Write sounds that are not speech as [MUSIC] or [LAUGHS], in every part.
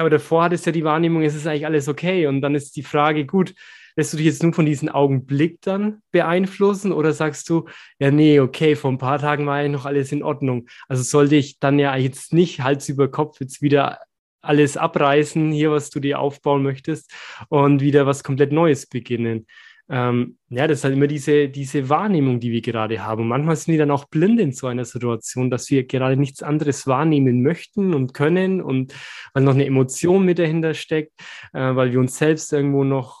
aber davor hattest du ja die Wahrnehmung, es ist eigentlich alles okay. Und dann ist die Frage, gut, lässt du dich jetzt nur von diesem Augenblick dann beeinflussen oder sagst du, ja, nee, okay, vor ein paar Tagen war ja noch alles in Ordnung. Also sollte ich dann ja jetzt nicht Hals über Kopf jetzt wieder alles abreißen, hier, was du dir aufbauen möchtest und wieder was komplett Neues beginnen. Ähm, ja, das ist halt immer diese, diese Wahrnehmung, die wir gerade haben. Und manchmal sind wir dann auch blind in so einer Situation, dass wir gerade nichts anderes wahrnehmen möchten und können und weil noch eine Emotion mit dahinter steckt, äh, weil wir uns selbst irgendwo noch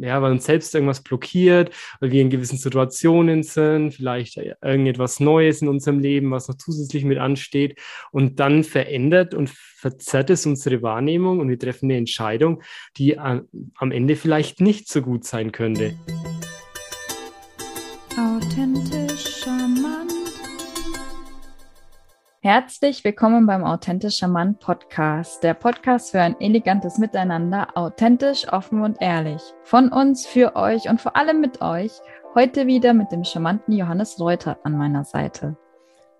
ja, weil uns selbst irgendwas blockiert, weil wir in gewissen Situationen sind, vielleicht irgendetwas Neues in unserem Leben, was noch zusätzlich mit ansteht. Und dann verändert und verzerrt es unsere Wahrnehmung und wir treffen eine Entscheidung, die am Ende vielleicht nicht so gut sein könnte. Herzlich willkommen beim Authentischer Mann Podcast, der Podcast für ein elegantes Miteinander, authentisch, offen und ehrlich. Von uns, für euch und vor allem mit euch. Heute wieder mit dem charmanten Johannes Reuter an meiner Seite.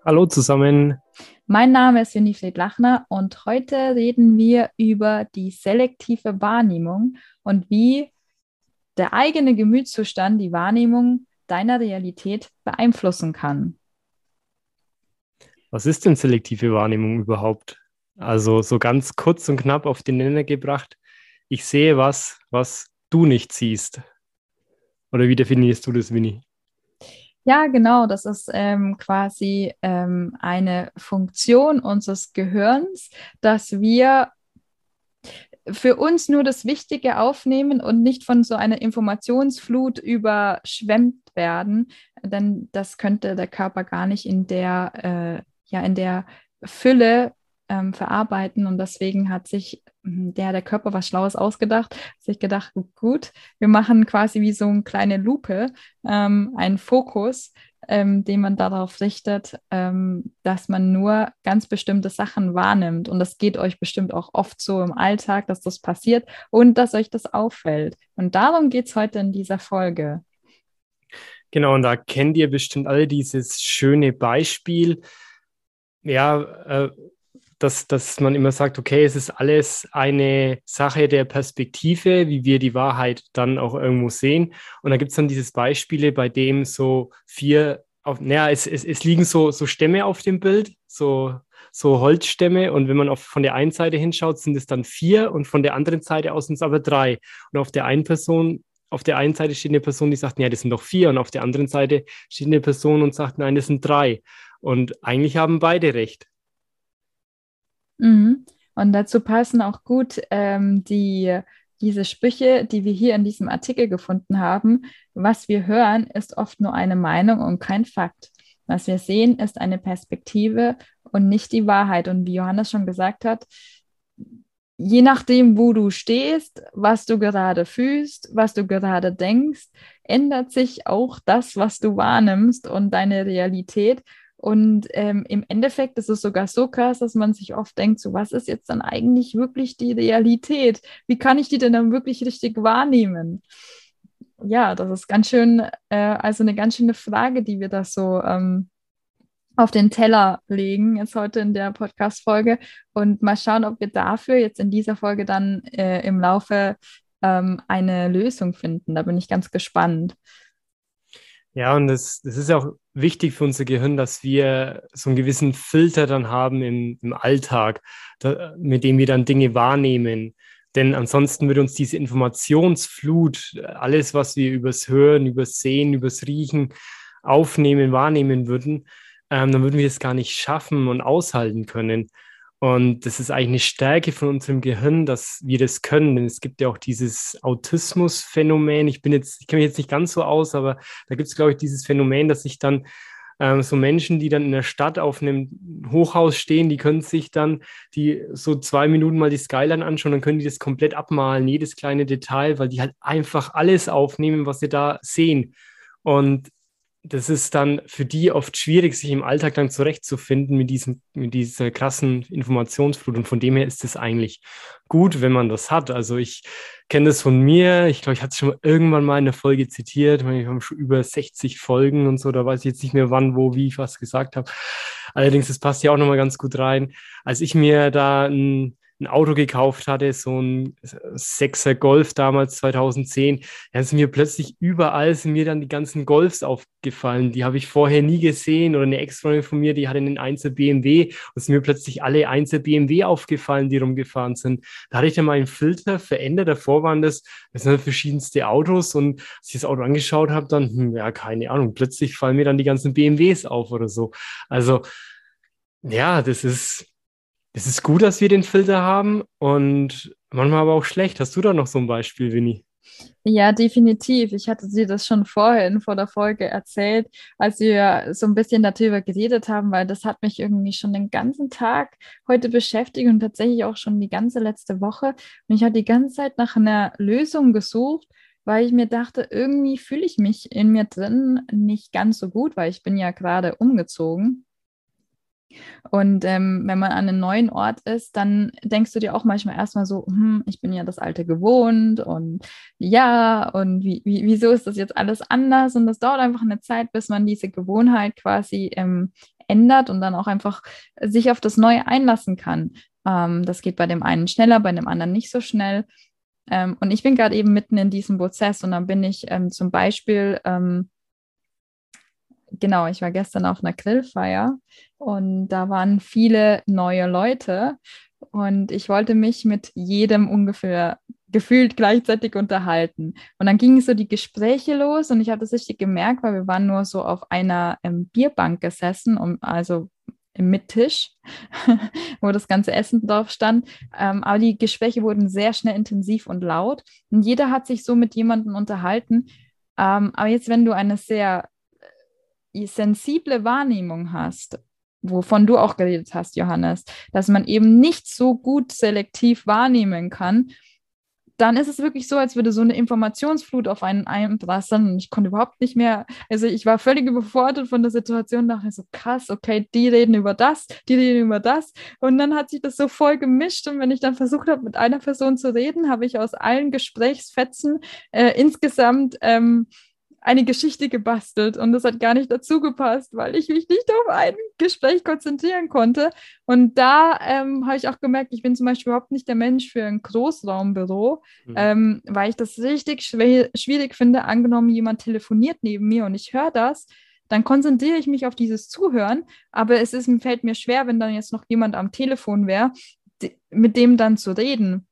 Hallo zusammen. Mein Name ist Winifred Lachner und heute reden wir über die selektive Wahrnehmung und wie der eigene Gemütszustand die Wahrnehmung deiner Realität beeinflussen kann. Was ist denn selektive Wahrnehmung überhaupt? Also so ganz kurz und knapp auf den Nenner gebracht. Ich sehe was, was du nicht siehst. Oder wie definierst du das, Winnie? Ja, genau. Das ist ähm, quasi ähm, eine Funktion unseres Gehirns, dass wir für uns nur das Wichtige aufnehmen und nicht von so einer Informationsflut überschwemmt werden, denn das könnte der Körper gar nicht in der äh, ja in der Fülle ähm, verarbeiten. Und deswegen hat sich hm, der, der Körper was Schlaues ausgedacht, sich gedacht, gut, wir machen quasi wie so eine kleine Lupe, ähm, einen Fokus, ähm, den man darauf richtet, ähm, dass man nur ganz bestimmte Sachen wahrnimmt. Und das geht euch bestimmt auch oft so im Alltag, dass das passiert und dass euch das auffällt. Und darum geht es heute in dieser Folge. Genau, und da kennt ihr bestimmt alle dieses schöne Beispiel, ja, äh, dass, dass man immer sagt, okay, es ist alles eine Sache der Perspektive, wie wir die Wahrheit dann auch irgendwo sehen. Und da gibt es dann dieses Beispiele, bei dem so vier, auf, naja, es, es, es liegen so, so Stämme auf dem Bild, so, so Holzstämme. Und wenn man auf, von der einen Seite hinschaut, sind es dann vier und von der anderen Seite aus sind es aber drei. Und auf der einen Person auf der einen Seite steht eine Person, die sagt, ja, das sind doch vier, und auf der anderen Seite steht eine Person und sagt, nein, das sind drei. Und eigentlich haben beide recht. Mhm. Und dazu passen auch gut ähm, die, diese Sprüche, die wir hier in diesem Artikel gefunden haben. Was wir hören, ist oft nur eine Meinung und kein Fakt. Was wir sehen, ist eine Perspektive und nicht die Wahrheit. Und wie Johannes schon gesagt hat, je nachdem, wo du stehst, was du gerade fühlst, was du gerade denkst, ändert sich auch das, was du wahrnimmst und deine Realität. Und ähm, im Endeffekt ist es sogar so krass, dass man sich oft denkt, so was ist jetzt dann eigentlich wirklich die Realität? Wie kann ich die denn dann wirklich richtig wahrnehmen? Ja, das ist ganz schön, äh, also eine ganz schöne Frage, die wir da so ähm, auf den Teller legen, jetzt heute in der Podcast-Folge. Und mal schauen, ob wir dafür jetzt in dieser Folge dann äh, im Laufe ähm, eine Lösung finden. Da bin ich ganz gespannt. Ja, und das, das ist auch wichtig für unser Gehirn, dass wir so einen gewissen Filter dann haben im, im Alltag, da, mit dem wir dann Dinge wahrnehmen. Denn ansonsten würde uns diese Informationsflut, alles, was wir übers Hören, übers Sehen, übers Riechen aufnehmen, wahrnehmen würden, ähm, dann würden wir es gar nicht schaffen und aushalten können. Und das ist eigentlich eine Stärke von unserem Gehirn, dass wir das können. Denn es gibt ja auch dieses Autismus-Phänomen. Ich bin jetzt, ich kenne mich jetzt nicht ganz so aus, aber da gibt es, glaube ich, dieses Phänomen, dass sich dann ähm, so Menschen, die dann in der Stadt auf einem Hochhaus stehen, die können sich dann die so zwei Minuten mal die Skyline anschauen, dann können die das komplett abmalen, jedes kleine Detail, weil die halt einfach alles aufnehmen, was sie da sehen. Und das ist dann für die oft schwierig, sich im Alltag dann zurechtzufinden mit, diesem, mit dieser krassen Informationsflut. Und von dem her ist es eigentlich gut, wenn man das hat. Also ich kenne das von mir. Ich glaube, ich hatte es schon irgendwann mal in der Folge zitiert. Wir haben schon über 60 Folgen und so. Da weiß ich jetzt nicht mehr, wann, wo, wie ich was gesagt habe. Allerdings, das passt ja auch nochmal ganz gut rein. Als ich mir da ein ein Auto gekauft hatte, so ein Sechser Golf damals 2010, dann sind mir plötzlich überall sind mir dann die ganzen Golfs aufgefallen. Die habe ich vorher nie gesehen oder eine Ex-Freundin von mir, die hatte einen Einzel BMW und sind mir plötzlich alle Einzel BMW aufgefallen, die rumgefahren sind. Da hatte ich dann meinen Filter verändert. Davor waren das, das sind halt verschiedenste Autos und als ich das Auto angeschaut habe, dann, hm, ja, keine Ahnung, plötzlich fallen mir dann die ganzen BMWs auf oder so. Also, ja, das ist, es ist gut, dass wir den Filter haben und manchmal aber auch schlecht. Hast du da noch so ein Beispiel, Winnie? Ja, definitiv. Ich hatte dir das schon vorhin vor der Folge erzählt, als wir so ein bisschen darüber geredet haben, weil das hat mich irgendwie schon den ganzen Tag heute beschäftigt und tatsächlich auch schon die ganze letzte Woche. Und ich habe die ganze Zeit nach einer Lösung gesucht, weil ich mir dachte, irgendwie fühle ich mich in mir drin nicht ganz so gut, weil ich bin ja gerade umgezogen. Und ähm, wenn man an einem neuen Ort ist, dann denkst du dir auch manchmal erstmal so, hm, ich bin ja das Alte gewohnt und ja, und wie, wie, wieso ist das jetzt alles anders? Und das dauert einfach eine Zeit, bis man diese Gewohnheit quasi ähm, ändert und dann auch einfach sich auf das Neue einlassen kann. Ähm, das geht bei dem einen schneller, bei dem anderen nicht so schnell. Ähm, und ich bin gerade eben mitten in diesem Prozess und dann bin ich ähm, zum Beispiel ähm, genau, ich war gestern auf einer Grillfeier und da waren viele neue Leute und ich wollte mich mit jedem ungefähr gefühlt gleichzeitig unterhalten. Und dann gingen so die Gespräche los und ich habe das richtig gemerkt, weil wir waren nur so auf einer ähm, Bierbank gesessen, um, also im Mittisch, [LAUGHS] wo das ganze Essen drauf stand. Ähm, aber die Gespräche wurden sehr schnell intensiv und laut und jeder hat sich so mit jemandem unterhalten. Ähm, aber jetzt, wenn du eine sehr sensible Wahrnehmung hast, wovon du auch geredet hast, Johannes, dass man eben nicht so gut selektiv wahrnehmen kann, dann ist es wirklich so, als würde so eine Informationsflut auf einen einprasseln und ich konnte überhaupt nicht mehr, also ich war völlig überfordert von der Situation, dachte so krass, okay, die reden über das, die reden über das. Und dann hat sich das so voll gemischt und wenn ich dann versucht habe, mit einer Person zu reden, habe ich aus allen Gesprächsfetzen äh, insgesamt ähm, eine Geschichte gebastelt und das hat gar nicht dazu gepasst, weil ich mich nicht auf ein Gespräch konzentrieren konnte. Und da ähm, habe ich auch gemerkt, ich bin zum Beispiel überhaupt nicht der Mensch für ein Großraumbüro, mhm. ähm, weil ich das richtig schwierig finde. Angenommen, jemand telefoniert neben mir und ich höre das, dann konzentriere ich mich auf dieses Zuhören, aber es ist, fällt mir schwer, wenn dann jetzt noch jemand am Telefon wäre, mit dem dann zu reden.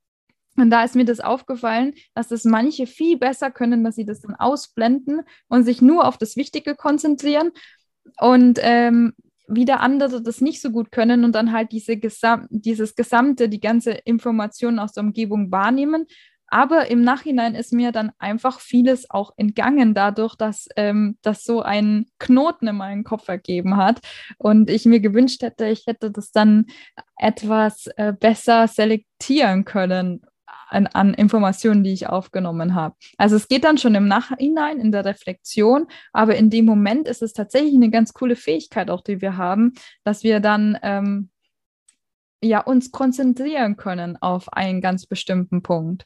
Und da ist mir das aufgefallen, dass das manche viel besser können, dass sie das dann ausblenden und sich nur auf das Wichtige konzentrieren und ähm, wieder andere das nicht so gut können und dann halt diese Gesam dieses gesamte, die ganze Information aus der Umgebung wahrnehmen. Aber im Nachhinein ist mir dann einfach vieles auch entgangen, dadurch, dass ähm, das so einen Knoten in meinen Kopf ergeben hat. Und ich mir gewünscht hätte, ich hätte das dann etwas äh, besser selektieren können an, an Informationen, die ich aufgenommen habe. Also es geht dann schon im Nachhinein in der Reflexion, aber in dem Moment ist es tatsächlich eine ganz coole Fähigkeit auch, die wir haben, dass wir dann ähm, ja uns konzentrieren können auf einen ganz bestimmten Punkt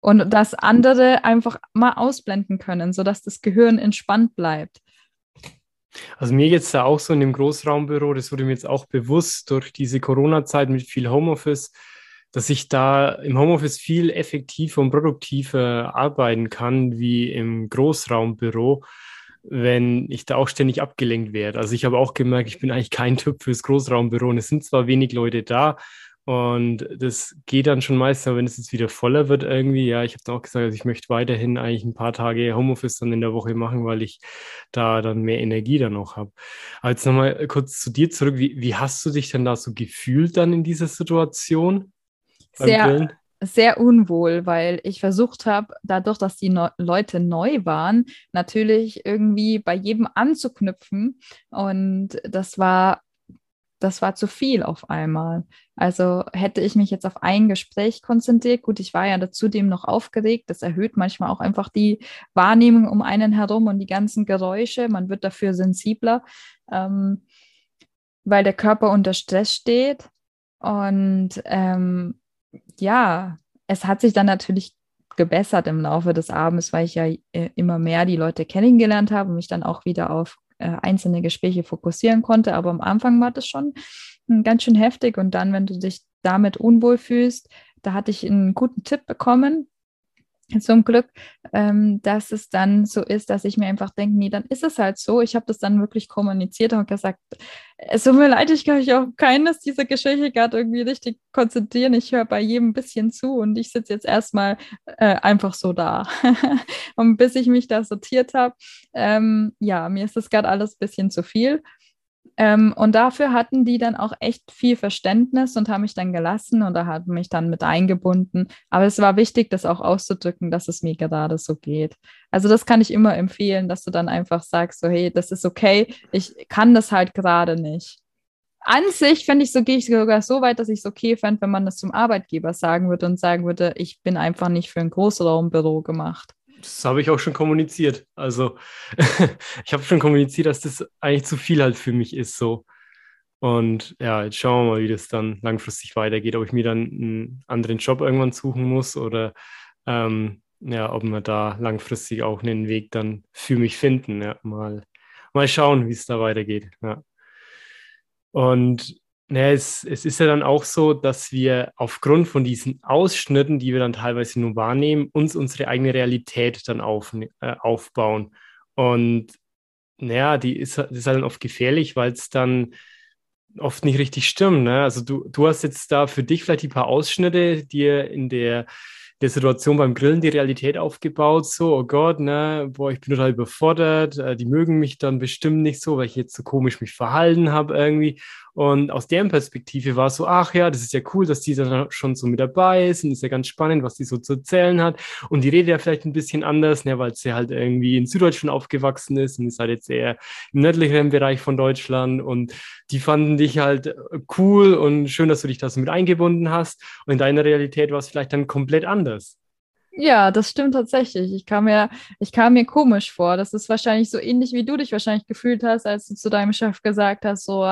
und das andere einfach mal ausblenden können, sodass das Gehirn entspannt bleibt. Also mir jetzt da auch so in dem Großraumbüro, das wurde mir jetzt auch bewusst durch diese Corona-Zeit mit viel Homeoffice, dass ich da im Homeoffice viel effektiver und produktiver arbeiten kann wie im Großraumbüro, wenn ich da auch ständig abgelenkt werde. Also ich habe auch gemerkt, ich bin eigentlich kein [LAUGHS] Typ fürs Großraumbüro und es sind zwar wenig Leute da und das geht dann schon meistens, wenn es jetzt wieder voller wird irgendwie, ja, ich habe dann auch gesagt, also ich möchte weiterhin eigentlich ein paar Tage Homeoffice dann in der Woche machen, weil ich da dann mehr Energie dann noch habe. Aber jetzt nochmal kurz zu dir zurück. Wie, wie hast du dich denn da so gefühlt dann in dieser Situation? Sehr, sehr unwohl, weil ich versucht habe, dadurch, dass die no Leute neu waren, natürlich irgendwie bei jedem anzuknüpfen. Und das war, das war zu viel auf einmal. Also hätte ich mich jetzt auf ein Gespräch konzentriert, gut, ich war ja zudem noch aufgeregt, das erhöht manchmal auch einfach die Wahrnehmung um einen herum und die ganzen Geräusche, man wird dafür sensibler, ähm, weil der Körper unter Stress steht. Und ähm, ja, es hat sich dann natürlich gebessert im Laufe des Abends, weil ich ja äh, immer mehr die Leute kennengelernt habe und mich dann auch wieder auf äh, einzelne Gespräche fokussieren konnte. Aber am Anfang war das schon hm, ganz schön heftig. Und dann, wenn du dich damit unwohl fühlst, da hatte ich einen guten Tipp bekommen zum Glück, ähm, dass es dann so ist, dass ich mir einfach denke, nee, dann ist es halt so. Ich habe das dann wirklich kommuniziert und gesagt, es tut mir leid, ich kann mich auf keines dieser Gespräche gerade irgendwie richtig konzentrieren. Ich höre bei jedem ein bisschen zu und ich sitze jetzt erstmal äh, einfach so da. [LAUGHS] und bis ich mich da sortiert habe, ähm, ja, mir ist das gerade alles ein bisschen zu viel. Ähm, und dafür hatten die dann auch echt viel Verständnis und haben mich dann gelassen und da hat mich dann mit eingebunden. Aber es war wichtig, das auch auszudrücken, dass es mir gerade so geht. Also das kann ich immer empfehlen, dass du dann einfach sagst, so hey, das ist okay, ich kann das halt gerade nicht. An sich fände ich so, gehe ich sogar so weit, dass ich es okay fände, wenn man das zum Arbeitgeber sagen würde und sagen würde, ich bin einfach nicht für ein Großraumbüro gemacht das habe ich auch schon kommuniziert. Also [LAUGHS] ich habe schon kommuniziert, dass das eigentlich zu viel halt für mich ist so. Und ja, jetzt schauen wir mal, wie das dann langfristig weitergeht, ob ich mir dann einen anderen Job irgendwann suchen muss oder ähm, ja, ob wir da langfristig auch einen Weg dann für mich finden. Ja, mal, mal schauen, wie es da weitergeht. Ja. Und naja, es, es ist ja dann auch so, dass wir aufgrund von diesen Ausschnitten, die wir dann teilweise nur wahrnehmen, uns unsere eigene Realität dann auf, äh, aufbauen. Und naja, die ist, das ist halt dann oft gefährlich, weil es dann oft nicht richtig stimmt. Ne? Also du, du hast jetzt da für dich vielleicht die paar Ausschnitte, die in der der Situation beim Grillen die Realität aufgebaut, so, oh Gott, ne, boah, ich bin total überfordert, äh, die mögen mich dann bestimmt nicht so, weil ich jetzt so komisch mich verhalten habe irgendwie. Und aus deren Perspektive war es so, ach ja, das ist ja cool, dass die dann schon so mit dabei ist und ist ja ganz spannend, was die so zu erzählen hat. Und die redet ja vielleicht ein bisschen anders, ne, weil sie halt irgendwie in Süddeutschland aufgewachsen ist und ist halt jetzt eher im nördlicheren Bereich von Deutschland. Und die fanden dich halt cool und schön, dass du dich da so mit eingebunden hast. Und in deiner Realität war es vielleicht dann komplett anders. Ja, das stimmt tatsächlich. Ich kam mir, ich kam mir komisch vor. Das ist wahrscheinlich so ähnlich, wie du dich wahrscheinlich gefühlt hast, als du zu deinem Chef gesagt hast, so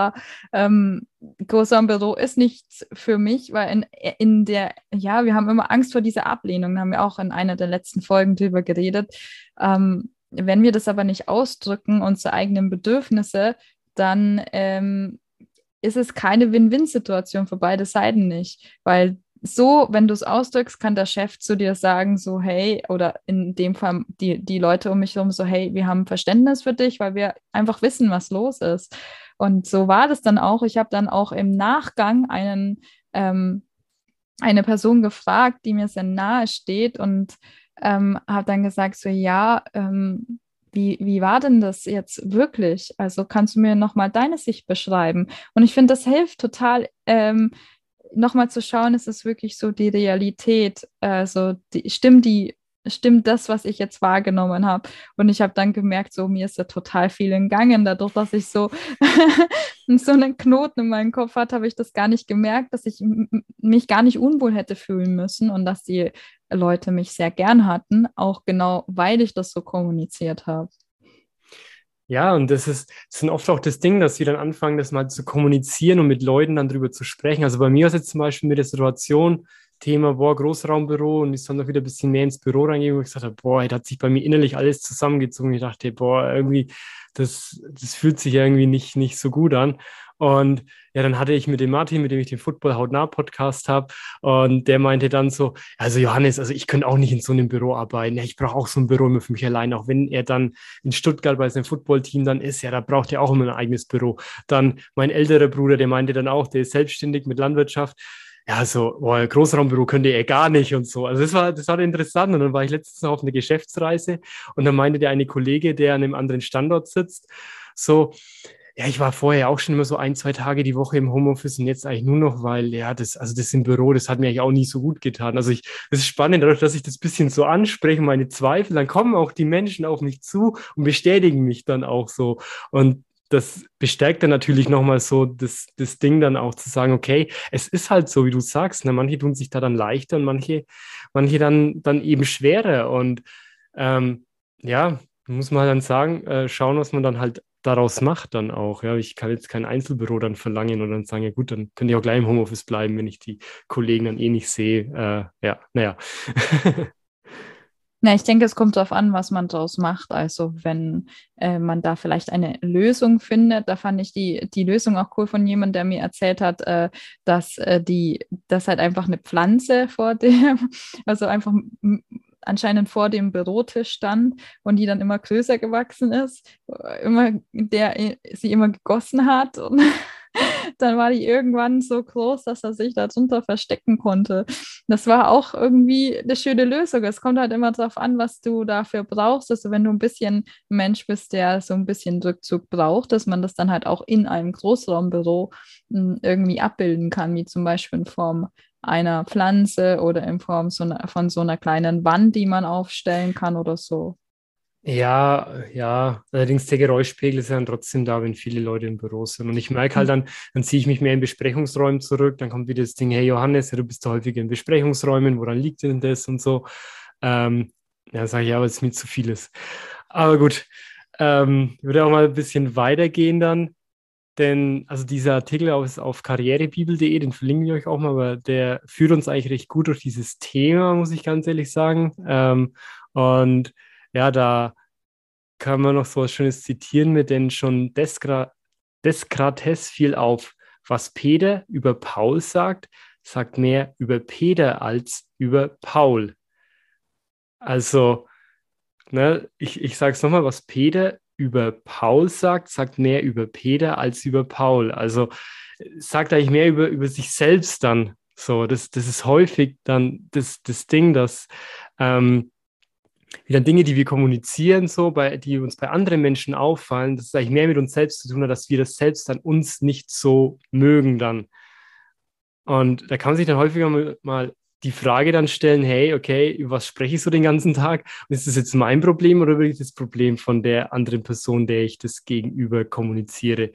ähm, großer Büro ist nichts für mich, weil in, in der, ja, wir haben immer Angst vor dieser Ablehnung. Da haben wir auch in einer der letzten Folgen drüber geredet. Ähm, wenn wir das aber nicht ausdrücken, unsere eigenen Bedürfnisse, dann ähm, ist es keine Win-Win-Situation für beide Seiten nicht, weil so, wenn du es ausdrückst, kann der Chef zu dir sagen, so, hey, oder in dem Fall die, die Leute um mich herum, so, hey, wir haben Verständnis für dich, weil wir einfach wissen, was los ist. Und so war das dann auch. Ich habe dann auch im Nachgang einen, ähm, eine Person gefragt, die mir sehr nahe steht und ähm, habe dann gesagt, so, ja, ähm, wie, wie war denn das jetzt wirklich? Also kannst du mir nochmal deine Sicht beschreiben? Und ich finde, das hilft total, ähm, nochmal zu schauen, ist es wirklich so die Realität, also die, stimmt die, stimmt das, was ich jetzt wahrgenommen habe. Und ich habe dann gemerkt, so mir ist da total viel entgangen, dadurch, dass ich so, [LAUGHS] so einen Knoten in meinem Kopf hatte, habe ich das gar nicht gemerkt, dass ich mich gar nicht unwohl hätte fühlen müssen und dass die Leute mich sehr gern hatten, auch genau weil ich das so kommuniziert habe. Ja, und das ist, das sind oft auch das Ding, dass sie dann anfangen, das mal zu kommunizieren und mit Leuten dann drüber zu sprechen. Also bei mir ist jetzt zum Beispiel mit der Situation, Thema, boah, Großraumbüro und ich dann noch wieder ein bisschen mehr ins Büro reingegangen und gesagt habe, boah, da hat sich bei mir innerlich alles zusammengezogen. Ich dachte, boah, irgendwie, das, das fühlt sich irgendwie nicht, nicht so gut an. Und ja, dann hatte ich mit dem Martin, mit dem ich den Football Hautnah Podcast habe, und der meinte dann so, also Johannes, also ich könnte auch nicht in so einem Büro arbeiten. Ja, ich brauche auch so ein Büro immer für mich allein. Auch wenn er dann in Stuttgart bei seinem Footballteam dann ist, ja, da braucht er auch immer ein eigenes Büro. Dann mein älterer Bruder, der meinte dann auch, der ist selbstständig mit Landwirtschaft ja, so, boah, Großraumbüro könnte er gar nicht und so. Also das war, das war interessant. Und dann war ich letztens noch auf einer Geschäftsreise und dann meinte der eine Kollege, der an einem anderen Standort sitzt, so, ja, ich war vorher auch schon immer so ein, zwei Tage die Woche im Homeoffice und jetzt eigentlich nur noch, weil, ja, das, also das im Büro, das hat mir eigentlich auch nie so gut getan. Also ich, das ist spannend, dadurch, dass ich das bisschen so anspreche, meine Zweifel, dann kommen auch die Menschen auf mich zu und bestätigen mich dann auch so. Und das bestärkt dann natürlich nochmal so das, das Ding dann auch zu sagen, okay, es ist halt so, wie du sagst, ne? manche tun sich da dann leichter und manche, manche dann, dann eben schwerer. Und ähm, ja, muss man dann sagen, äh, schauen, was man dann halt daraus macht dann auch. Ja, ich kann jetzt kein Einzelbüro dann verlangen und dann sagen, ja gut, dann könnte ich auch gleich im Homeoffice bleiben, wenn ich die Kollegen dann eh nicht sehe. Äh, ja, naja. Na, ich denke, es kommt darauf an, was man daraus macht. Also wenn äh, man da vielleicht eine Lösung findet, da fand ich die, die Lösung auch cool von jemandem, der mir erzählt hat, äh, dass äh, die, dass halt einfach eine Pflanze vor dem, [LAUGHS] also einfach anscheinend vor dem Bürotisch stand und die dann immer größer gewachsen ist, immer der sie immer gegossen hat [LAUGHS] und dann war die irgendwann so groß, dass er sich darunter verstecken konnte. Das war auch irgendwie eine schöne Lösung. Es kommt halt immer darauf an, was du dafür brauchst. Also wenn du ein bisschen Mensch bist, der so ein bisschen Rückzug braucht, dass man das dann halt auch in einem Großraumbüro hm, irgendwie abbilden kann, wie zum Beispiel in Form einer Pflanze oder in Form so eine, von so einer kleinen Wand, die man aufstellen kann oder so. Ja, ja, allerdings der Geräuschpegel ist dann trotzdem da, wenn viele Leute im Büro sind. Und ich merke halt dann, dann ziehe ich mich mehr in Besprechungsräumen zurück, dann kommt wieder das Ding, hey Johannes, du bist häufiger in Besprechungsräumen, woran liegt denn das und so. Ähm, ja, sage ich, ja, aber es ist mir zu vieles. Aber gut, ähm, ich würde auch mal ein bisschen weitergehen dann. Denn also dieser Artikel ist auf karrierebibel.de, den verlinken wir euch auch mal, aber der führt uns eigentlich recht gut durch dieses Thema, muss ich ganz ehrlich sagen. Ähm, und ja, da kann man noch so was Schönes zitieren mit, denn schon Desgra Deskrates fiel auf, was Peter über Paul sagt, sagt mehr über Peter als über Paul. Also, ne, ich, ich sage es nochmal, was Peter über Paul sagt, sagt mehr über Peter als über Paul. Also sagt eigentlich mehr über, über sich selbst dann. So, das, das ist häufig dann das, das Ding, dass ähm, wieder Dinge, die wir kommunizieren, so, bei, die uns bei anderen Menschen auffallen, das ist eigentlich mehr mit uns selbst zu tun hat, dass wir das selbst an uns nicht so mögen dann. Und da kann man sich dann häufiger mal die Frage dann stellen, hey, okay, über was spreche ich so den ganzen Tag? Und ist das jetzt mein Problem oder wirklich das Problem von der anderen Person, der ich das gegenüber kommuniziere?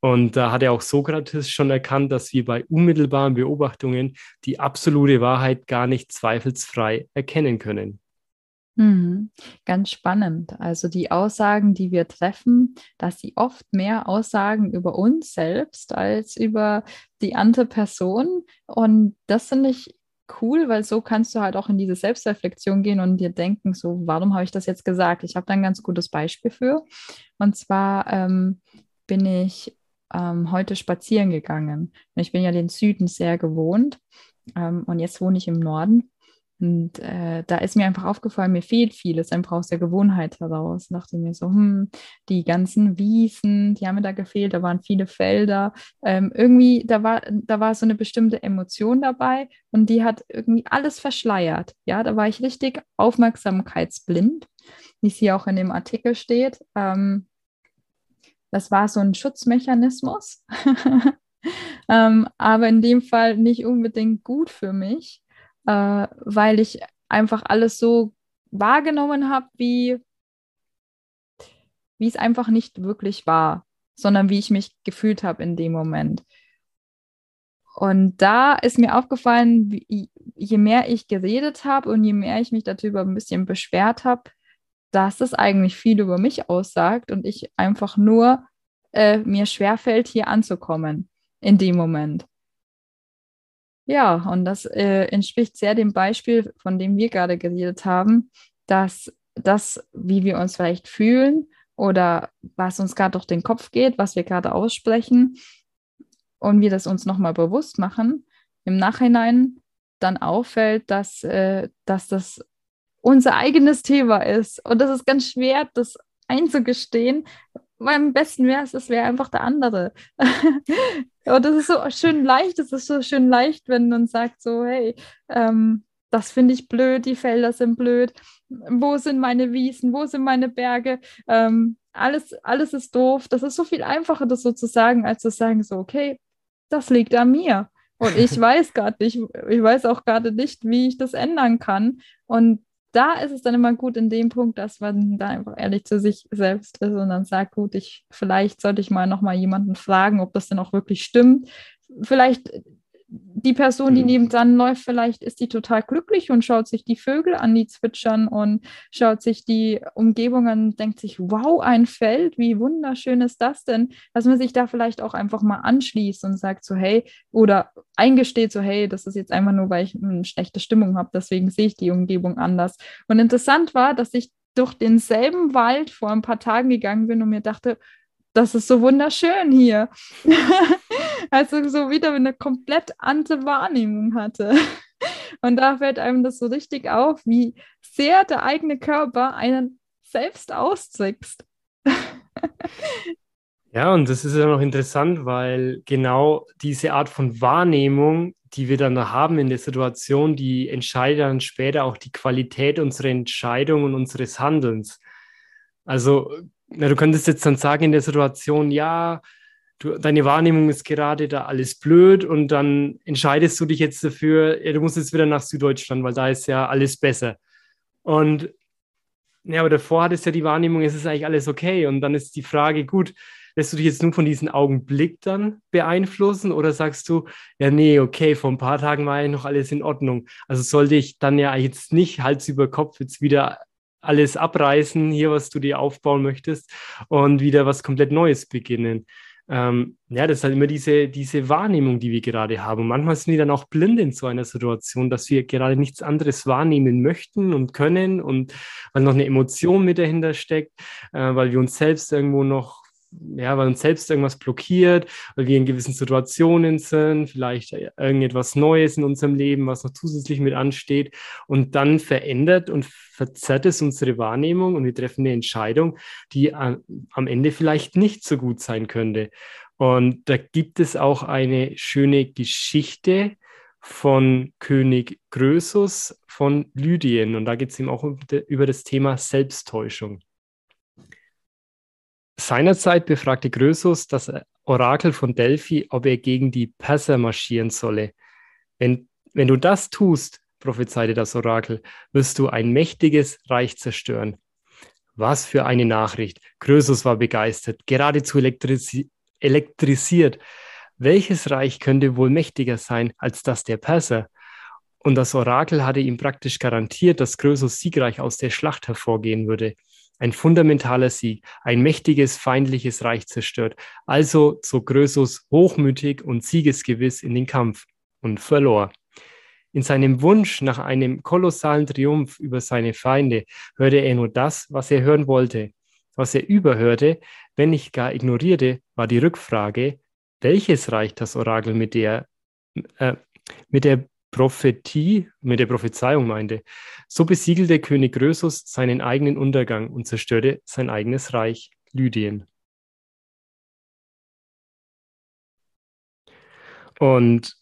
Und da hat er auch Sokrates schon erkannt, dass wir bei unmittelbaren Beobachtungen die absolute Wahrheit gar nicht zweifelsfrei erkennen können. Mhm. Ganz spannend. Also die Aussagen, die wir treffen, dass sie oft mehr aussagen über uns selbst als über die andere Person. Und das finde ich cool, weil so kannst du halt auch in diese Selbstreflexion gehen und dir denken, so, warum habe ich das jetzt gesagt? Ich habe da ein ganz gutes Beispiel für. Und zwar ähm, bin ich ähm, heute spazieren gegangen. Ich bin ja den Süden sehr gewohnt ähm, und jetzt wohne ich im Norden. Und äh, da ist mir einfach aufgefallen, mir fehlt vieles einfach aus der Gewohnheit heraus. Dachte mir so, hm, die ganzen Wiesen, die haben mir da gefehlt, da waren viele Felder. Ähm, irgendwie, da war, da war so eine bestimmte Emotion dabei und die hat irgendwie alles verschleiert. Ja, da war ich richtig aufmerksamkeitsblind, wie es hier auch in dem Artikel steht. Ähm, das war so ein Schutzmechanismus, [LAUGHS] ähm, aber in dem Fall nicht unbedingt gut für mich äh, weil ich einfach alles so wahrgenommen habe, wie, wie es einfach nicht wirklich war, sondern wie ich mich gefühlt habe in dem Moment. Und da ist mir aufgefallen, wie, je mehr ich geredet habe und je mehr ich mich darüber ein bisschen beschwert habe, dass es eigentlich viel über mich aussagt und ich einfach nur äh, mir schwerfällt, hier anzukommen in dem Moment. Ja, und das äh, entspricht sehr dem Beispiel, von dem wir gerade geredet haben, dass das, wie wir uns vielleicht fühlen oder was uns gerade durch den Kopf geht, was wir gerade aussprechen und wir das uns nochmal bewusst machen, im Nachhinein dann auffällt, dass, äh, dass das unser eigenes Thema ist. Und das ist ganz schwer, das einzugestehen, am besten wäre es, es wäre einfach der andere. [LAUGHS] und das ist so schön leicht, es ist so schön leicht, wenn man sagt so, hey, ähm, das finde ich blöd, die Felder sind blöd, wo sind meine Wiesen, wo sind meine Berge, ähm, alles, alles ist doof. Das ist so viel einfacher, das so zu sagen, als zu sagen, so, okay, das liegt an mir. Und ich [LAUGHS] weiß gerade nicht, ich weiß auch gerade nicht, wie ich das ändern kann. Und da ist es dann immer gut in dem Punkt, dass man da einfach ehrlich zu sich selbst ist und dann sagt, gut, ich vielleicht sollte ich mal noch mal jemanden fragen, ob das denn auch wirklich stimmt. Vielleicht die Person, die mhm. nebenan läuft, vielleicht ist die total glücklich und schaut sich die Vögel an, die zwitschern und schaut sich die Umgebung an und denkt sich, wow, ein Feld, wie wunderschön ist das denn? Dass man sich da vielleicht auch einfach mal anschließt und sagt so, hey, oder eingesteht so, hey, das ist jetzt einfach nur, weil ich eine schlechte Stimmung habe, deswegen sehe ich die Umgebung anders. Und interessant war, dass ich durch denselben Wald vor ein paar Tagen gegangen bin und mir dachte, das ist so wunderschön hier. [LAUGHS] also so wieder eine komplett andere Wahrnehmung hatte. [LAUGHS] Und da fällt einem das so richtig auf, wie sehr der eigene Körper einen selbst austrickst. [LAUGHS] ja, und das ist ja noch interessant, weil genau diese Art von Wahrnehmung, die wir dann haben in der Situation, die entscheidet dann später auch die Qualität unserer Entscheidung und unseres Handelns. Also na, du könntest jetzt dann sagen in der Situation, ja, du, deine Wahrnehmung ist gerade da alles blöd und dann entscheidest du dich jetzt dafür, ja, du musst jetzt wieder nach Süddeutschland, weil da ist ja alles besser. Und ja, aber davor hattest ja die Wahrnehmung, es ist eigentlich alles okay. Und dann ist die Frage, gut, lässt du dich jetzt nur von diesem Augenblick dann beeinflussen oder sagst du, ja, nee, okay, vor ein paar Tagen war ja noch alles in Ordnung. Also sollte ich dann ja jetzt nicht Hals über Kopf jetzt wieder alles abreißen, hier, was du dir aufbauen möchtest und wieder was komplett Neues beginnen. Ähm, ja, das ist halt immer diese, diese Wahrnehmung, die wir gerade haben. Und manchmal sind wir dann auch blind in so einer Situation, dass wir gerade nichts anderes wahrnehmen möchten und können und weil noch eine Emotion mit dahinter steckt, äh, weil wir uns selbst irgendwo noch ja, weil uns selbst irgendwas blockiert, weil wir in gewissen Situationen sind, vielleicht irgendetwas Neues in unserem Leben, was noch zusätzlich mit ansteht. Und dann verändert und verzerrt es unsere Wahrnehmung und wir treffen eine Entscheidung, die am Ende vielleicht nicht so gut sein könnte. Und da gibt es auch eine schöne Geschichte von König Grösus von Lydien. Und da geht es ihm auch über das Thema Selbsttäuschung. Seinerzeit befragte Krösus das Orakel von Delphi, ob er gegen die Perser marschieren solle. Wenn, wenn du das tust, prophezeite das Orakel, wirst du ein mächtiges Reich zerstören. Was für eine Nachricht. Krösus war begeistert, geradezu elektrisi elektrisiert. Welches Reich könnte wohl mächtiger sein als das der Perser? Und das Orakel hatte ihm praktisch garantiert, dass Krösus siegreich aus der Schlacht hervorgehen würde ein fundamentaler Sieg, ein mächtiges feindliches Reich zerstört. Also zog Grösus hochmütig und siegesgewiss in den Kampf und verlor. In seinem Wunsch nach einem kolossalen Triumph über seine Feinde hörte er nur das, was er hören wollte. Was er überhörte, wenn nicht gar ignorierte, war die Rückfrage, welches Reich das Orakel mit der, äh, mit der Prophetie, mit der Prophezeiung meinte. So besiegelte König Grösus seinen eigenen Untergang und zerstörte sein eigenes Reich, Lydien. Und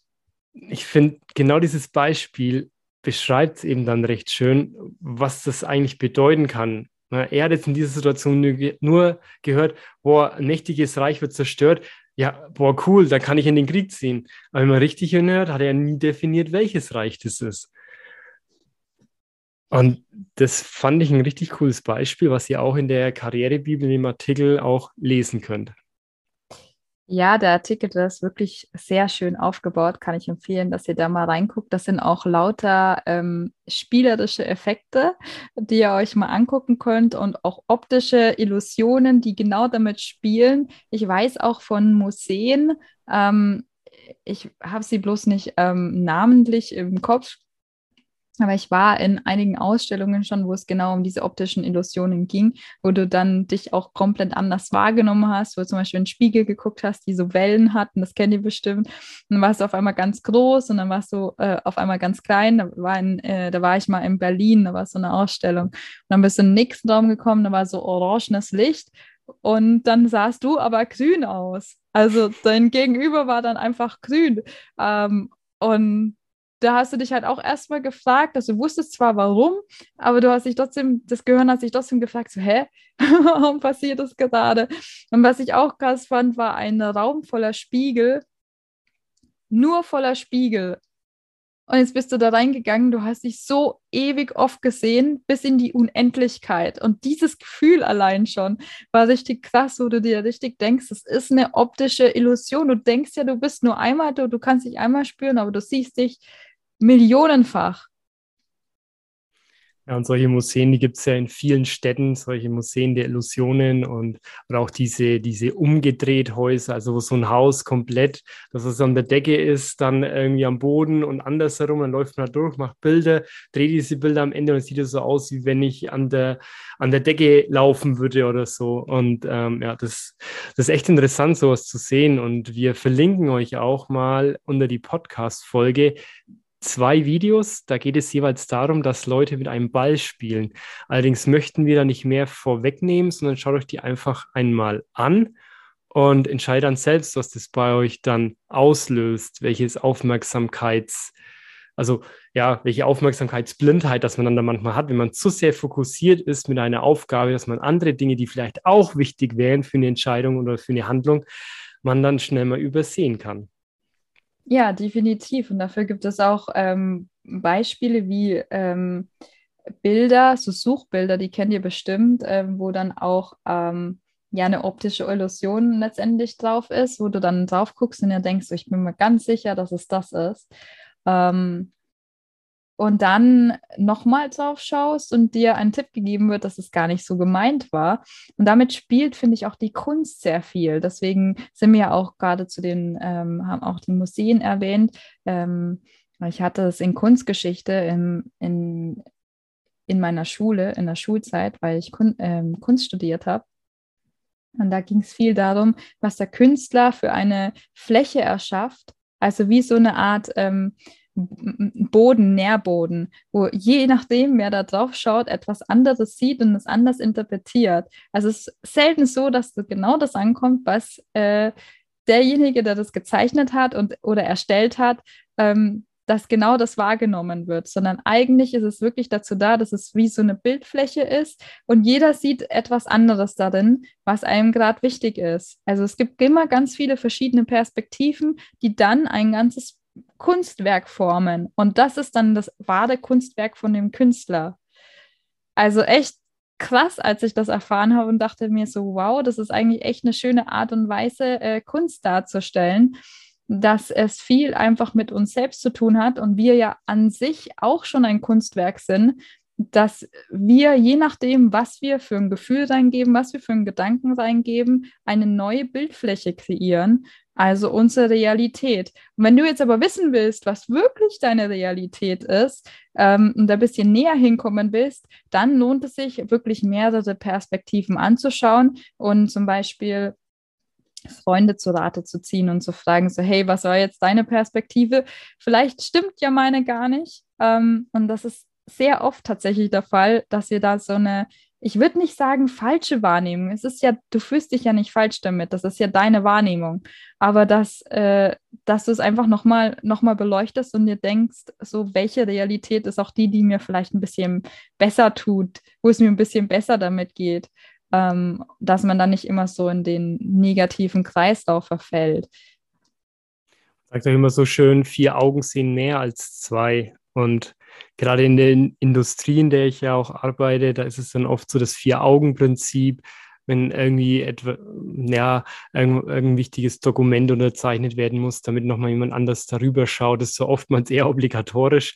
ich finde, genau dieses Beispiel beschreibt eben dann recht schön, was das eigentlich bedeuten kann. Er hat jetzt in dieser Situation nur gehört, boah, ein mächtiges Reich wird zerstört ja, boah, cool, da kann ich in den Krieg ziehen. Aber wenn man richtig hinhört, hat er nie definiert, welches Reich das ist. Und das fand ich ein richtig cooles Beispiel, was ihr auch in der Karrierebibel dem Artikel auch lesen könnt. Ja, der Artikel ist wirklich sehr schön aufgebaut. Kann ich empfehlen, dass ihr da mal reinguckt. Das sind auch lauter ähm, spielerische Effekte, die ihr euch mal angucken könnt und auch optische Illusionen, die genau damit spielen. Ich weiß auch von Museen, ähm, ich habe sie bloß nicht ähm, namentlich im Kopf, aber ich war in einigen Ausstellungen schon, wo es genau um diese optischen Illusionen ging, wo du dann dich auch komplett anders wahrgenommen hast, wo du zum Beispiel in den Spiegel geguckt hast, die so Wellen hatten, das kennt ihr bestimmt. Und dann warst du auf einmal ganz groß und dann warst du äh, auf einmal ganz klein. Da war, in, äh, da war ich mal in Berlin, da war so eine Ausstellung. Und dann bist du in den nächsten Raum gekommen, da war so orangenes Licht. Und dann sahst du aber grün aus. Also dein Gegenüber war dann einfach grün. Ähm, und da hast du dich halt auch erstmal gefragt, dass du wusstest zwar warum, aber du hast dich trotzdem, das Gehirn hat sich trotzdem gefragt, so, hä, [LAUGHS] warum passiert das gerade? Und was ich auch krass fand, war ein Raum voller Spiegel, nur voller Spiegel. und jetzt bist du da reingegangen, du hast dich so ewig oft gesehen, bis in die Unendlichkeit. Und dieses Gefühl allein schon war richtig krass, wo du dir richtig denkst, es ist eine optische Illusion. Du denkst ja, du bist nur einmal, du, du kannst dich einmal spüren, aber du siehst dich millionenfach. Ja, und solche Museen, die gibt es ja in vielen Städten, solche Museen der Illusionen und auch diese, diese umgedreht Häuser, also wo so ein Haus komplett, dass es an der Decke ist, dann irgendwie am Boden und andersherum, dann läuft man da durch, macht Bilder, dreht diese Bilder am Ende und es sieht so aus, wie wenn ich an der, an der Decke laufen würde oder so. Und ähm, ja, das, das ist echt interessant, sowas zu sehen. Und wir verlinken euch auch mal unter die Podcast-Folge zwei Videos. Da geht es jeweils darum, dass Leute mit einem Ball spielen. Allerdings möchten wir da nicht mehr vorwegnehmen, sondern schaut euch die einfach einmal an und entscheidet dann selbst, was das bei euch dann auslöst, welches Aufmerksamkeits, also ja, welche Aufmerksamkeitsblindheit, dass man dann da manchmal hat, wenn man zu sehr fokussiert ist mit einer Aufgabe, dass man andere Dinge, die vielleicht auch wichtig wären für eine Entscheidung oder für eine Handlung, man dann schnell mal übersehen kann. Ja, definitiv. Und dafür gibt es auch ähm, Beispiele wie ähm, Bilder, so Suchbilder, die kennt ihr bestimmt, ähm, wo dann auch ähm, ja eine optische Illusion letztendlich drauf ist, wo du dann drauf guckst und dir denkst, ich bin mir ganz sicher, dass es das ist. Ähm, und dann nochmal drauf schaust und dir ein Tipp gegeben wird, dass es gar nicht so gemeint war. Und damit spielt, finde ich, auch die Kunst sehr viel. Deswegen sind wir ja auch gerade zu den, ähm, haben auch die Museen erwähnt. Ähm, ich hatte es in Kunstgeschichte in, in, in meiner Schule, in der Schulzeit, weil ich Kun ähm, Kunst studiert habe. Und da ging es viel darum, was der Künstler für eine Fläche erschafft. Also wie so eine Art ähm, Boden, Nährboden, wo je nachdem, wer da drauf schaut, etwas anderes sieht und es anders interpretiert. Also es ist selten so, dass genau das ankommt, was äh, derjenige, der das gezeichnet hat und oder erstellt hat, ähm, dass genau das wahrgenommen wird, sondern eigentlich ist es wirklich dazu da, dass es wie so eine Bildfläche ist und jeder sieht etwas anderes darin, was einem gerade wichtig ist. Also es gibt immer ganz viele verschiedene Perspektiven, die dann ein ganzes Kunstwerk formen. Und das ist dann das wahre Kunstwerk von dem Künstler. Also echt krass, als ich das erfahren habe und dachte mir so, wow, das ist eigentlich echt eine schöne Art und Weise, äh, Kunst darzustellen, dass es viel einfach mit uns selbst zu tun hat und wir ja an sich auch schon ein Kunstwerk sind, dass wir, je nachdem, was wir für ein Gefühl reingeben, was wir für einen Gedanken reingeben, eine neue Bildfläche kreieren also unsere Realität. Und wenn du jetzt aber wissen willst, was wirklich deine Realität ist ähm, und ein bisschen näher hinkommen willst, dann lohnt es sich wirklich mehrere Perspektiven anzuschauen und zum Beispiel Freunde zu Rate zu ziehen und zu fragen, so, hey, was war jetzt deine Perspektive? Vielleicht stimmt ja meine gar nicht. Ähm, und das ist sehr oft tatsächlich der Fall, dass ihr da so eine ich würde nicht sagen falsche Wahrnehmung. Es ist ja, du fühlst dich ja nicht falsch damit. Das ist ja deine Wahrnehmung. Aber dass, äh, dass du es einfach nochmal noch mal beleuchtest und dir denkst, so welche Realität ist auch die, die mir vielleicht ein bisschen besser tut, wo es mir ein bisschen besser damit geht, ähm, dass man dann nicht immer so in den negativen Kreislauf verfällt. Sagt euch immer so schön, vier Augen sehen mehr als zwei. Und gerade in der Industrie, in der ich ja auch arbeite, da ist es dann oft so das Vier-Augen-Prinzip, wenn irgendwie etwa, ja, irgendein wichtiges Dokument unterzeichnet werden muss, damit nochmal jemand anders darüber schaut, ist so oftmals eher obligatorisch.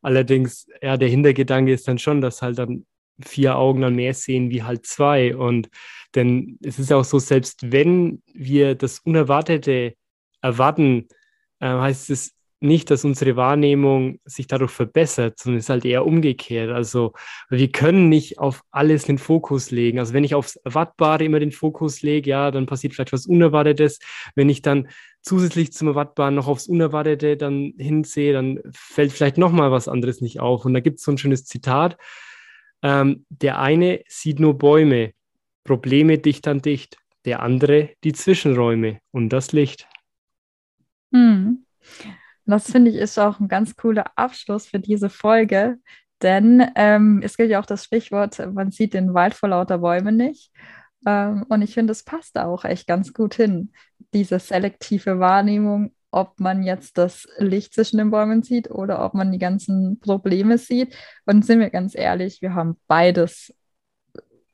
Allerdings, ja, der Hintergedanke ist dann schon, dass halt dann vier Augen dann mehr sehen wie halt zwei. Und denn es ist auch so, selbst wenn wir das Unerwartete erwarten, äh, heißt es nicht, dass unsere Wahrnehmung sich dadurch verbessert, sondern es ist halt eher umgekehrt. Also wir können nicht auf alles den Fokus legen. Also wenn ich aufs Erwartbare immer den Fokus lege, ja, dann passiert vielleicht was Unerwartetes. Wenn ich dann zusätzlich zum Erwartbaren noch aufs Unerwartete dann hinsehe, dann fällt vielleicht nochmal was anderes nicht auf. Und da gibt es so ein schönes Zitat. Ähm, der eine sieht nur Bäume, Probleme dicht an dicht. Der andere die Zwischenräume und das Licht. Hm. Das finde ich ist auch ein ganz cooler Abschluss für diese Folge, denn ähm, es gilt ja auch das Sprichwort, man sieht den Wald vor lauter Bäumen nicht. Ähm, und ich finde, es passt auch echt ganz gut hin, diese selektive Wahrnehmung ob man jetzt das Licht zwischen den Bäumen sieht oder ob man die ganzen Probleme sieht. Und sind wir ganz ehrlich, wir haben beides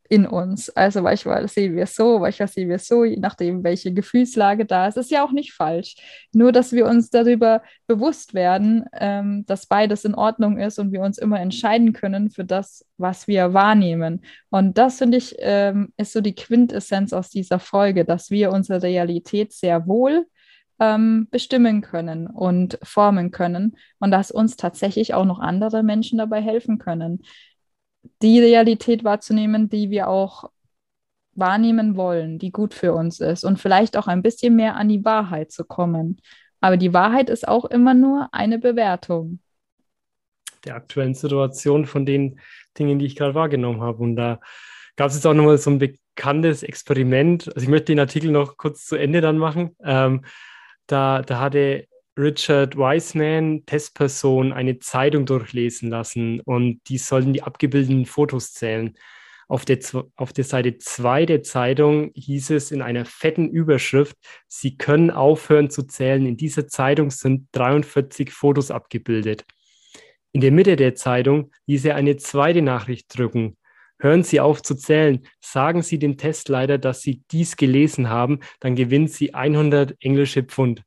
in uns. Also manchmal sehen wir es so, manchmal sehen wir es so, je nachdem, welche Gefühlslage da ist. Ist ja auch nicht falsch. Nur, dass wir uns darüber bewusst werden, ähm, dass beides in Ordnung ist und wir uns immer entscheiden können für das, was wir wahrnehmen. Und das, finde ich, ähm, ist so die Quintessenz aus dieser Folge, dass wir unsere Realität sehr wohl ähm, bestimmen können und formen können und dass uns tatsächlich auch noch andere Menschen dabei helfen können die Realität wahrzunehmen, die wir auch wahrnehmen wollen, die gut für uns ist und vielleicht auch ein bisschen mehr an die Wahrheit zu kommen. Aber die Wahrheit ist auch immer nur eine Bewertung. Der aktuellen Situation von den Dingen, die ich gerade wahrgenommen habe. Und da gab es jetzt auch nochmal so ein bekanntes Experiment. Also ich möchte den Artikel noch kurz zu Ende dann machen. Ähm, da, da hatte Richard Wiseman, Testperson, eine Zeitung durchlesen lassen und die sollten die abgebildeten Fotos zählen. Auf der, auf der Seite 2 der Zeitung hieß es in einer fetten Überschrift, Sie können aufhören zu zählen. In dieser Zeitung sind 43 Fotos abgebildet. In der Mitte der Zeitung ließ er eine zweite Nachricht drücken. Hören Sie auf zu zählen. Sagen Sie dem Testleiter, dass Sie dies gelesen haben, dann gewinnen Sie 100 englische Pfund.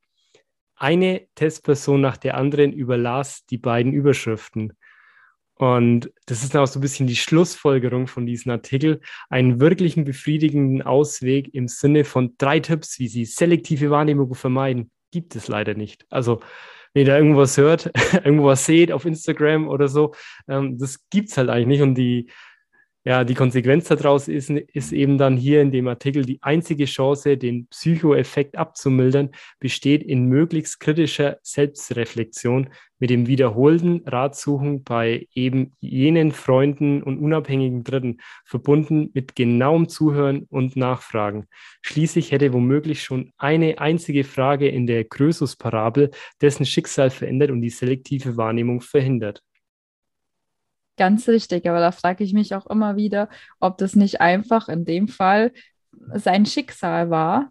Eine Testperson nach der anderen überlas die beiden Überschriften. Und das ist auch so ein bisschen die Schlussfolgerung von diesem Artikel. Einen wirklichen befriedigenden Ausweg im Sinne von drei Tipps, wie Sie selektive Wahrnehmung vermeiden, gibt es leider nicht. Also, wenn ihr da irgendwas hört, [LAUGHS] irgendwas seht auf Instagram oder so, ähm, das gibt es halt eigentlich nicht. Und die ja, die Konsequenz daraus ist, ist eben dann hier in dem Artikel, die einzige Chance, den Psychoeffekt abzumildern, besteht in möglichst kritischer Selbstreflexion mit dem wiederholten Ratsuchen bei eben jenen Freunden und unabhängigen Dritten, verbunden mit genauem Zuhören und Nachfragen. Schließlich hätte womöglich schon eine einzige Frage in der Krösus-Parabel dessen Schicksal verändert und die selektive Wahrnehmung verhindert ganz richtig. Aber da frage ich mich auch immer wieder, ob das nicht einfach in dem Fall sein Schicksal war.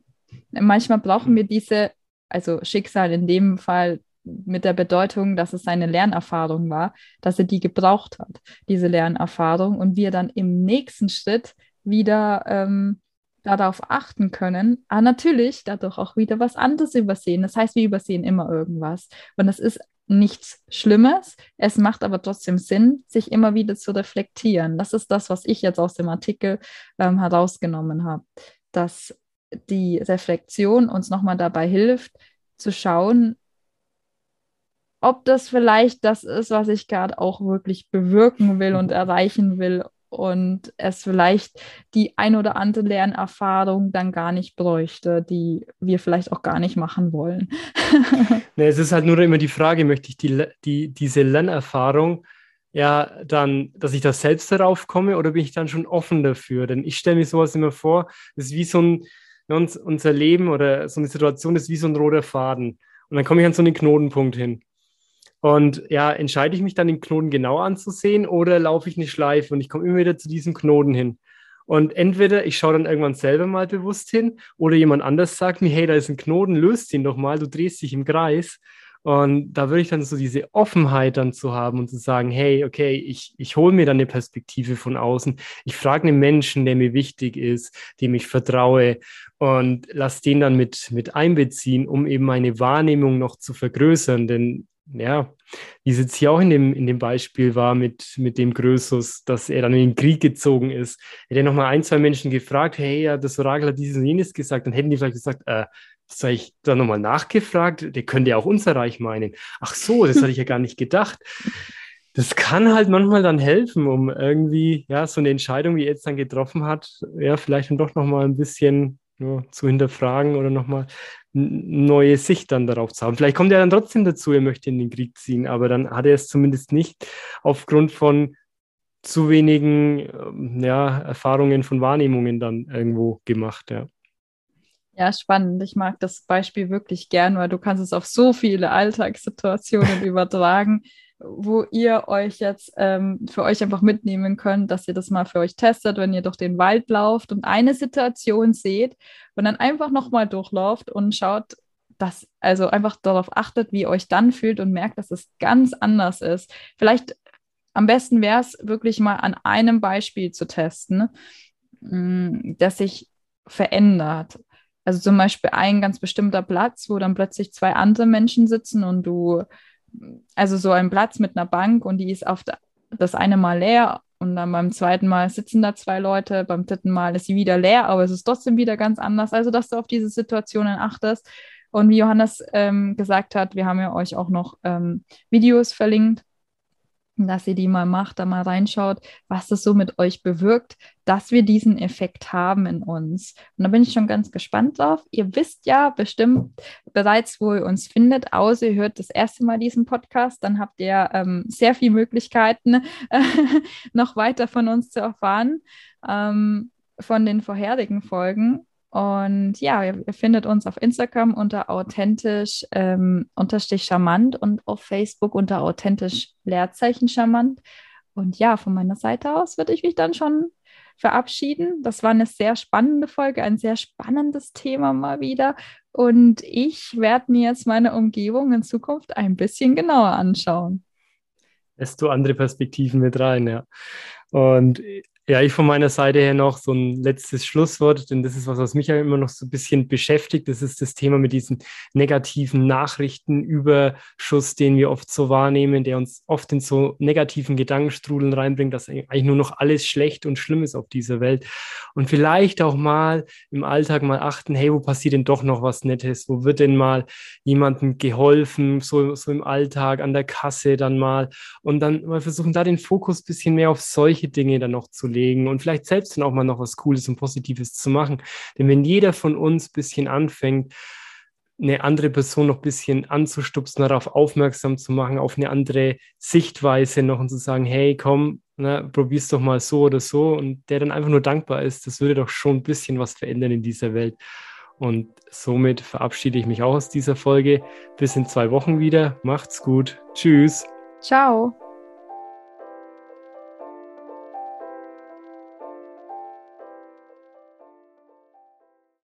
Manchmal brauchen wir diese, also Schicksal in dem Fall mit der Bedeutung, dass es seine Lernerfahrung war, dass er die gebraucht hat, diese Lernerfahrung, und wir dann im nächsten Schritt wieder ähm, darauf achten können, aber natürlich dadurch auch wieder was anderes übersehen. Das heißt, wir übersehen immer irgendwas. Und das ist nichts Schlimmes. Es macht aber trotzdem Sinn, sich immer wieder zu reflektieren. Das ist das, was ich jetzt aus dem Artikel ähm, herausgenommen habe, dass die Reflexion uns nochmal dabei hilft, zu schauen, ob das vielleicht das ist, was ich gerade auch wirklich bewirken will und erreichen will und es vielleicht die ein oder andere Lernerfahrung dann gar nicht bräuchte, die wir vielleicht auch gar nicht machen wollen. [LAUGHS] nee, es ist halt nur immer die Frage, möchte ich die, die, diese Lernerfahrung ja dann, dass ich da selbst darauf komme oder bin ich dann schon offen dafür? Denn ich stelle mir sowas immer vor, das ist wie so ein, unser Leben oder so eine Situation ist wie so ein roter Faden. Und dann komme ich an so einen Knotenpunkt hin. Und ja, entscheide ich mich dann den Knoten genau anzusehen oder laufe ich eine Schleife und ich komme immer wieder zu diesem Knoten hin. Und entweder ich schaue dann irgendwann selber mal bewusst hin oder jemand anders sagt mir, hey, da ist ein Knoten, löst ihn doch mal, du drehst dich im Kreis. Und da würde ich dann so diese Offenheit dann zu haben und zu sagen, hey, okay, ich, ich hole mir dann eine Perspektive von außen. Ich frage einen Menschen, der mir wichtig ist, dem ich vertraue und lass den dann mit, mit einbeziehen, um eben meine Wahrnehmung noch zu vergrößern. Denn ja, wie es jetzt hier auch in dem, in dem Beispiel war mit, mit dem Größus, dass er dann in den Krieg gezogen ist, hätte er nochmal ein, zwei Menschen gefragt, hey, ja, das Orakel hat dieses und jenes gesagt, dann hätten die vielleicht gesagt, äh, das habe ich da nochmal nachgefragt, der könnte ja auch unser Reich meinen. Ach so, das hatte ich ja gar nicht gedacht. Das kann halt manchmal dann helfen, um irgendwie, ja, so eine Entscheidung, wie er jetzt dann getroffen hat, ja, vielleicht dann doch nochmal ein bisschen ja, zu hinterfragen oder nochmal neue Sicht dann darauf zu haben. Vielleicht kommt er dann trotzdem dazu, er möchte in den Krieg ziehen, aber dann hat er es zumindest nicht aufgrund von zu wenigen ähm, ja, Erfahrungen von Wahrnehmungen dann irgendwo gemacht, ja. Ja, spannend. Ich mag das Beispiel wirklich gern, weil du kannst es auf so viele Alltagssituationen [LAUGHS] übertragen wo ihr euch jetzt ähm, für euch einfach mitnehmen könnt, dass ihr das mal für euch testet, wenn ihr durch den Wald lauft und eine Situation seht und dann einfach nochmal durchlauft und schaut, dass also einfach darauf achtet, wie ihr euch dann fühlt und merkt, dass es ganz anders ist. Vielleicht am besten wäre es wirklich mal an einem Beispiel zu testen, mm, das sich verändert. Also zum Beispiel ein ganz bestimmter Platz, wo dann plötzlich zwei andere Menschen sitzen und du, also so ein Platz mit einer Bank und die ist auf das eine Mal leer und dann beim zweiten Mal sitzen da zwei Leute, beim dritten Mal ist sie wieder leer, aber es ist trotzdem wieder ganz anders. Also, dass du auf diese Situationen achtest. Und wie Johannes ähm, gesagt hat, wir haben ja euch auch noch ähm, Videos verlinkt dass ihr die mal macht, da mal reinschaut, was das so mit euch bewirkt, dass wir diesen Effekt haben in uns. Und da bin ich schon ganz gespannt drauf. Ihr wisst ja bestimmt bereits, wo ihr uns findet, außer ihr hört das erste Mal diesen Podcast, dann habt ihr ähm, sehr viele Möglichkeiten, [LAUGHS] noch weiter von uns zu erfahren, ähm, von den vorherigen Folgen. Und ja, ihr, ihr, findet uns auf Instagram unter authentisch ähm, unterstrich charmant und auf Facebook unter authentisch Leerzeichen charmant. Und ja, von meiner Seite aus würde ich mich dann schon verabschieden. Das war eine sehr spannende Folge, ein sehr spannendes Thema mal wieder. Und ich werde mir jetzt meine Umgebung in Zukunft ein bisschen genauer anschauen. Lässt du andere Perspektiven mit rein, ja. Und ja, ich von meiner Seite her noch so ein letztes Schlusswort, denn das ist was, was mich ja immer noch so ein bisschen beschäftigt. Das ist das Thema mit diesem negativen Nachrichtenüberschuss, den wir oft so wahrnehmen, der uns oft in so negativen Gedankenstrudeln reinbringt, dass eigentlich nur noch alles schlecht und schlimm ist auf dieser Welt. Und vielleicht auch mal im Alltag mal achten, hey, wo passiert denn doch noch was Nettes? Wo wird denn mal jemandem geholfen, so, so im Alltag, an der Kasse dann mal? Und dann mal versuchen, da den Fokus ein bisschen mehr auf solche Dinge dann noch zu legen legen und vielleicht selbst dann auch mal noch was Cooles und Positives zu machen. Denn wenn jeder von uns ein bisschen anfängt, eine andere Person noch ein bisschen anzustupsen, darauf aufmerksam zu machen, auf eine andere Sichtweise noch und zu sagen, hey, komm, na, probier's doch mal so oder so und der dann einfach nur dankbar ist, das würde doch schon ein bisschen was verändern in dieser Welt. Und somit verabschiede ich mich auch aus dieser Folge. Bis in zwei Wochen wieder. Macht's gut. Tschüss. Ciao.